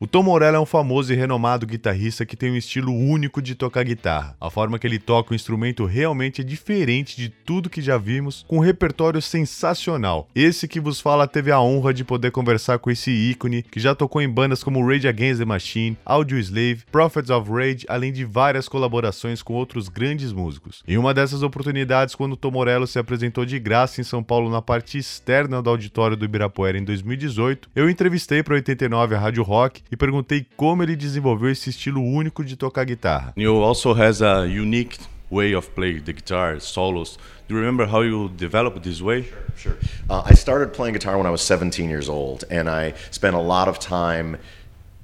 O Tom Morello é um famoso e renomado guitarrista que tem um estilo único de tocar guitarra. A forma que ele toca o instrumento realmente é diferente de tudo que já vimos, com um repertório sensacional. Esse que vos fala teve a honra de poder conversar com esse ícone que já tocou em bandas como Rage Against the Machine, Audio Slave, Prophets of Rage, além de várias colaborações com outros grandes músicos. Em uma dessas oportunidades, quando Tom Morello se apresentou de graça em São Paulo na parte externa do auditório do Ibirapuera em 2018, eu entrevistei para 89 a Rádio Rock e perguntei como ele desenvolveu esse estilo único de tocar guitarra. You also has a unique way of playing the guitar solos. Do you remember how you developed this way? Sure. Uh, I started playing guitar when I was 17 years old, and I spent a lot of time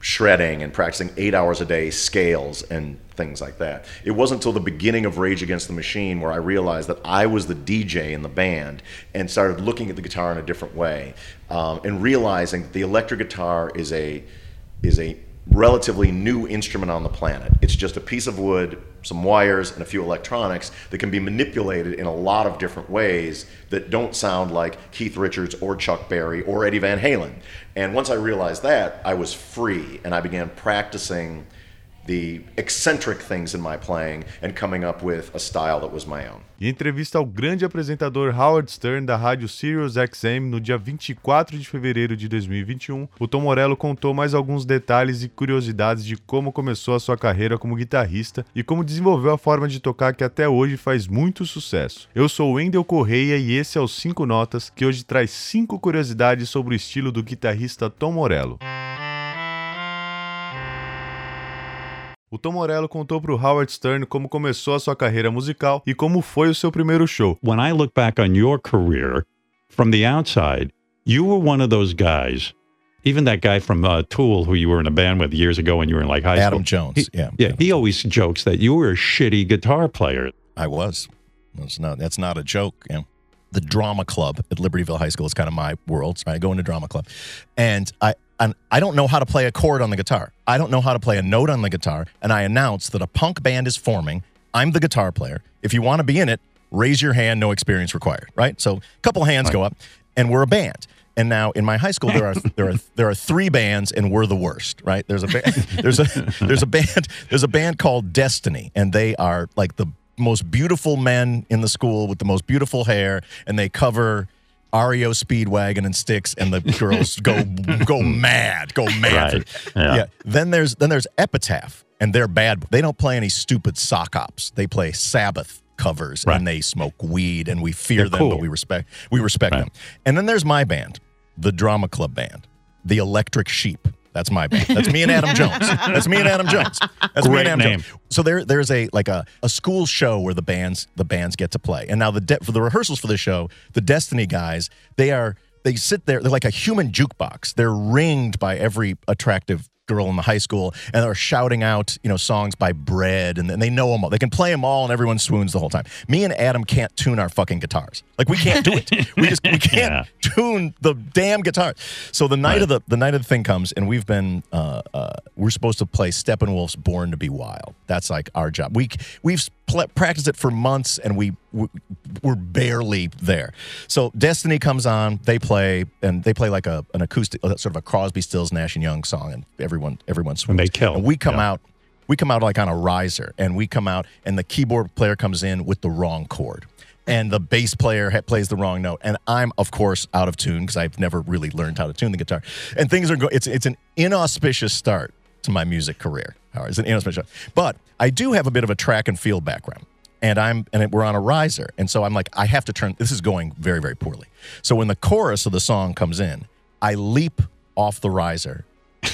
shredding and practicing eight hours a day scales and things like that. It wasn't until the beginning of Rage Against the Machine where I realized that I was the DJ in the band and started looking at the guitar in a different way um, and realizing that the electric guitar is a is a relatively new instrument on the planet. It's just a piece of wood, some wires, and a few electronics that can be manipulated in a lot of different ways that don't sound like Keith Richards or Chuck Berry or Eddie Van Halen. And once I realized that, I was free and I began practicing the eccentric things in my playing and coming up with a style that was my own. Entrevista ao grande apresentador Howard Stern da rádio Sirius XM no dia 24 de fevereiro de 2021, o Tom Morello contou mais alguns detalhes e curiosidades de como começou a sua carreira como guitarrista e como desenvolveu a forma de tocar que até hoje faz muito sucesso. Eu sou Wendel Correia e esse é o 5 Notas, que hoje traz 5 curiosidades sobre o estilo do guitarrista Tom Morello. O Tom Morello contou para o Howard Stern como começou a sua carreira musical e como foi o seu primeiro show. When I look back on your career from the outside, you were one of those guys. Even that guy from uh, Tool, who you were in a band with years ago when you were in like high Adam school. Jones, He- yeah. Yeah. Adam He always jokes that you were a shitty guitar player. I was. That's not that's not a joke. You know. The drama club at Libertyville High School is kind of my world. So I go into drama club, and I and I don't know how to play a chord on the guitar. I don't know how to play a note on the guitar. And I announce that a punk band is forming. I'm the guitar player. If you want to be in it, raise your hand. No experience required. Right. So a couple hands go up, and we're a band. And now in my high school there are there are there are three bands and we're the worst, right? There's a ba- there's a there's a band there's a band called Destiny and they are like the most beautiful men in the school with the most beautiful hair and they cover REO Speedwagon and Styx and the girls go go mad, go mad. Right. Yeah. Then there's then there's Epitaph and they're bad. They don't play any stupid sock hops. They play Sabbath covers Right. and they smoke weed and we fear They're them cool. but we respect we respect Right. them. And then there's my band, the Drama Club band, the Electric Sheep. That's my band. That's me and Adam Jones. That's me and Adam Jones. That's me Great and Adam name. Jones. So there, there's a like a, a school show where the bands the bands get to play. And now the de- for the rehearsals for the show, the Destiny guys, they are they sit there. They're like a human jukebox. They're ringed by every attractive girl in the high school, and they're shouting out you know songs by Bread, and, and they know them all. They can play them all, and everyone swoons the whole time. Me and Adam can't tune our fucking guitars. Like we can't do it. we just we can't Yeah. tune the damn guitar. So the night of the the night of the thing comes, and we've been uh, uh, we're supposed to play Steppenwolf's "Born to Be Wild." That's like our job. We we've pl- practiced it for months, and we, we we're barely there. So Destiny comes on, they play, and they play like a an acoustic, sort of a Crosby, Stills, Nash and Young song, and everyone everyone swoons. they kill. And we come Yeah. out. We come out like on a riser, and we come out, and the keyboard player comes in with the wrong chord and the bass player ha- plays the wrong note and i'm of course out of tune because i've never really learned how to tune the guitar and things are going it's it's an inauspicious start to my music career Howard. it's an inauspicious but i do have a bit of a track and field background and i'm and we're on a riser and so i'm like i have to turn this is going very very poorly so when the chorus of the song comes in i leap off the riser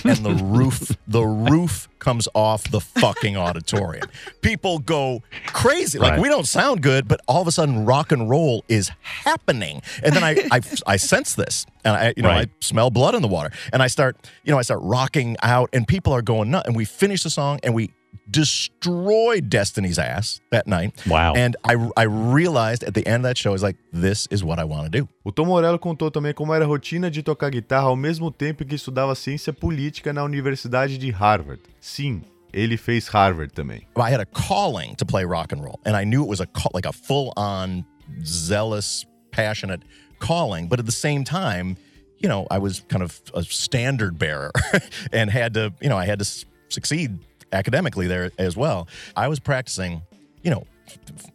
and the roof the roof comes off the fucking auditorium. People go crazy. Like Right. we don't sound good, but all of a sudden rock and roll is happening. And then I I, I sense this and I you know Right. I smell blood in the water and I start you know I start rocking out and people are going nuts and we finish the song and we destroyed Destiny's ass that night. Wow. And I I realized at the end of that show I was like this is what I want to do. O Tom Morello contou também como era a rotina de tocar guitarra ao mesmo tempo que estudava ciência política na Universidade de Harvard. Sim, ele fez Harvard também. I had a calling to play rock and roll, and I knew it was a call, like a full on zealous, passionate calling. But at the same time, you know, I was kind of a standard bearer and had to, you know, I had to succeed academically there as well. I was practicing, you know,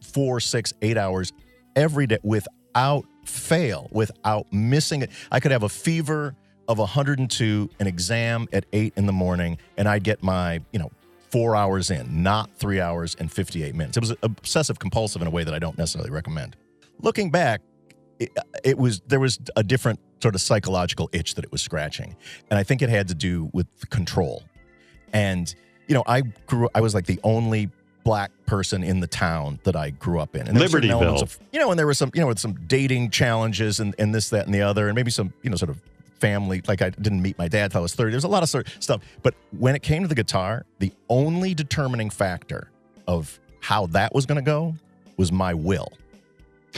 four, six, eight hours every day without fail, without missing it. I could have a fever of 102, an exam at eight in the morning, and I'd get my, you know, four hours in, not three hours and 58 minutes. It was obsessive compulsive in a way that I don't necessarily recommend. Looking back, it, it was there was a different sort of psychological itch that it was scratching, and I think it had to do with control. And you know, I grew. I was like the only black person in the town that I grew up in. And were Libertyville. Of, you know, and there was some, you know, with some dating challenges and, and this, that, and the other, and maybe some, you know, sort of family. Like I didn't meet my dad till I was 30. There's a lot of sort of stuff. But when it came to the guitar, the only determining factor of how that was going to go was my will.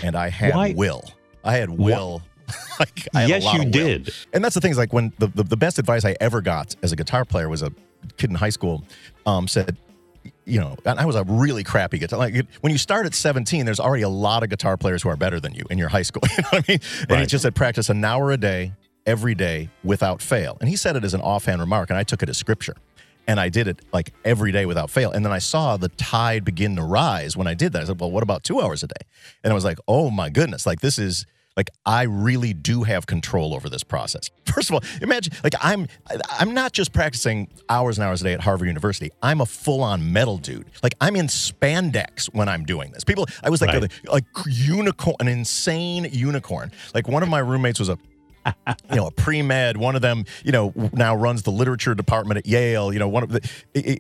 And I had Why- will. I had will. like, I had a yes, lot you did. And that's the thing is like when the, the, the best advice I ever got as a guitar player was a kid in high school um, said, you know, and I was a really crappy guitar. Like when you start at 17, there's already a lot of guitar players who are better than you in your high school. You know what I mean? And he just said practice an hour a day, every day, without fail. And he said it as an offhand remark, and I took it as scripture. And I did it like every day without fail. And then I saw the tide begin to rise when I did that. I said, well, what about two hours a day? And I was like, oh my goodness, like this is like I really do have control over this process. First of all, imagine like I'm I'm not just practicing hours and hours a day at Harvard University. I'm a full-on metal dude. Like I'm in spandex when I'm doing this. People I was like Right. a, like unicorn, an insane unicorn. Like one of my roommates was a you know, a pre-med. One of them, you know, now runs the literature department at Yale. You know, one of the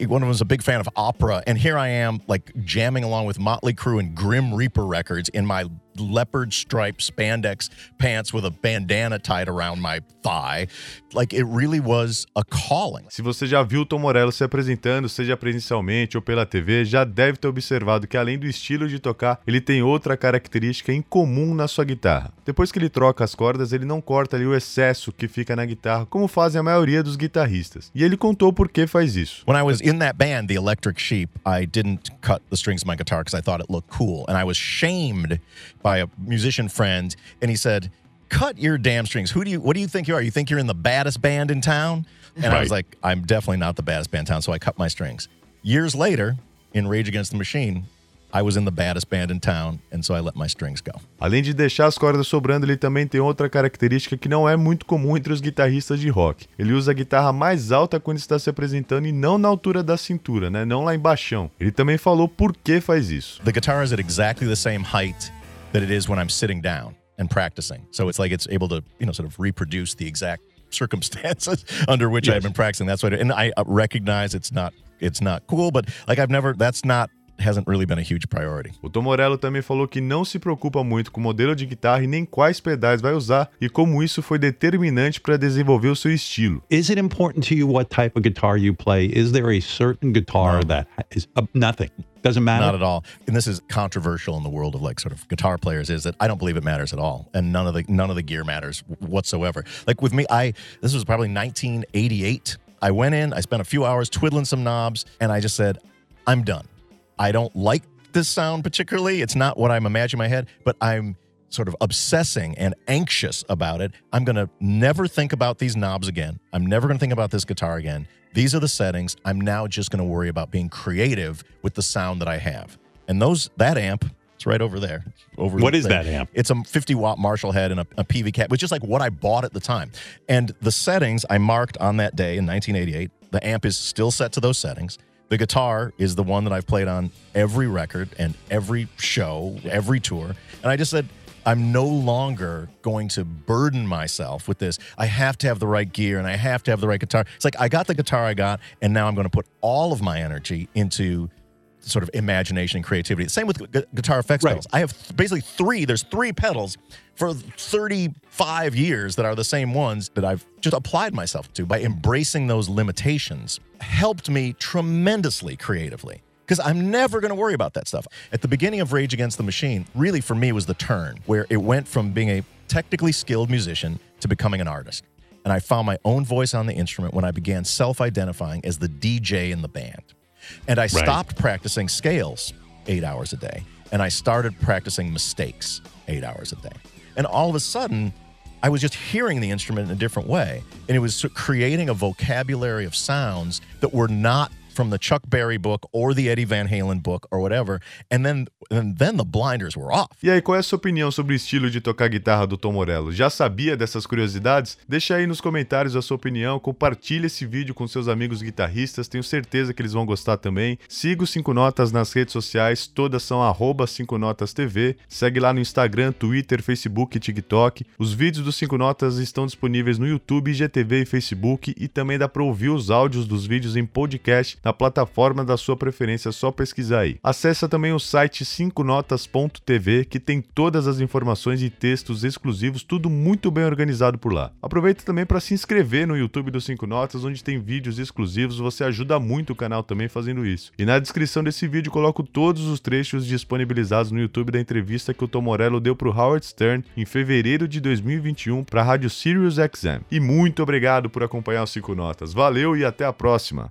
one of them was a big fan of opera, and here I am, like jamming along with Motley Crue and Grim Reaper records in my leopard stripe spandex pants with a bandana tied around my thigh. Like it really was a calling. Se você já viu o Tom Morello se apresentando, seja presencialmente ou pela TV, já deve ter observado que além do estilo de tocar, ele tem outra característica em comum na sua guitarra. Depois que ele troca as cordas, ele não corta ali o excesso que fica na guitarra, como fazem a maioria dos guitarristas. E ele contou por que faz isso. When I was in that band, the Electric Sheep, I didn't cut the strings of my guitar because I thought it looked cool. And I was shamed by a musician friend, and he said, Cut your damn strings. Who do you what do you think you are? You think you're in the baddest band in town? And I was Right. like, I'm definitely not the baddest band in town, so I cut my strings. Years later, in Rage Against the Machine, I was in the baddest band in town, and so I let my strings go. Além de deixar as cordas sobrando, ele também tem outra característica que não é muito comum entre os guitarristas de rock. Ele usa a guitarra mais alta quando está se apresentando e não na altura da cintura, né? Não lá embaixo. Ele também falou por que faz isso. The guitar is at exactly the same height that it is when I'm sitting down and practicing. So it's like it's able to, you know, sort of reproduce the exact circumstances under which I've been practicing. That's what, and I uh, recognize it's not, it's not cool, but like I've never, that's not, hasn't really been a huge priority. O Tom Morello também falou que não se preocupa muito com o modelo de guitarra e nem quais pedais vai usar e como isso foi determinante para desenvolver o seu estilo. Is it important to you what type of guitar you play? Is there a certain guitar that is uh, nothing? Doesn't matter. Not at all. And this is controversial in the world of like sort of guitar players is that I don't believe it matters at all. And none of the none of the gear matters whatsoever. Like with me, I this was probably 1988. I went in, I spent a few hours twiddling some knobs, and I just said, I'm done. I don't like this sound particularly. It's not what I'm imagining in my head, but I'm sort of obsessing and anxious about it. I'm going to never think about these knobs again. I'm never going to think about this guitar again. These are the settings. I'm now just going to worry about being creative with the sound that I have. And those that amp, it's right over there. Over What is there. that amp? It's a 50 watt Marshall head and a, a Peavey cab, which is like what I bought at the time. And the settings I marked on that day in 1988. The amp is still set to those settings. The guitar is the one that I've played on every record and every show, every tour. And I just said, I'm no longer going to burden myself with this. I have to have the right gear and I have to have the right guitar. It's like I got the guitar I got, and now I'm going to put all of my energy into sort of imagination and creativity. Same with gu- guitar effects Right. pedals. I have th- basically three. There's three pedals for 35 years that are the same ones that I've just applied myself to by embracing those limitations. Helped me tremendously creatively because I'm never going to worry about that stuff. At the beginning of Rage Against the Machine, really for me was the turn where it went from being a technically skilled musician to becoming an artist. And I found my own voice on the instrument when I began self identifying as the DJ in the band. And I stopped practicing scales eight hours a day and I started practicing mistakes eight hours a day. And all of a sudden, I was just hearing the instrument in a different way. And it was creating a vocabulary of sounds that were not from the Chuck Berry book or the Eddie Van Halen book or whatever. And then and then the blinders were off. E aí, qual é a sua opinião sobre o estilo de tocar guitarra do Tom Morello? Já sabia dessas curiosidades? Deixa aí nos comentários a sua opinião, compartilhe esse vídeo com seus amigos guitarristas, tenho certeza que eles vão gostar também. Siga o 5 Notas nas redes sociais, todas são 5 Notas TV. Segue lá no Instagram, Twitter, Facebook e TikTok. Os vídeos do 5 Notas estão disponíveis no YouTube, IGTV e Facebook e também dá para ouvir os áudios dos vídeos em podcast na plataforma da sua preferência, é só pesquisar aí. Acesse também o site 5notas.tv, que tem todas as informações e textos exclusivos, tudo muito bem organizado por lá. Aproveita também para se inscrever no YouTube do 5 Notas, onde tem vídeos exclusivos, você ajuda muito o canal também fazendo isso. E na descrição desse vídeo coloco todos os trechos disponibilizados no YouTube da entrevista que o Tom Morello deu para o Howard Stern em fevereiro de 2021 para a rádio Sirius XM. E muito obrigado por acompanhar os 5 Notas. Valeu e até a próxima!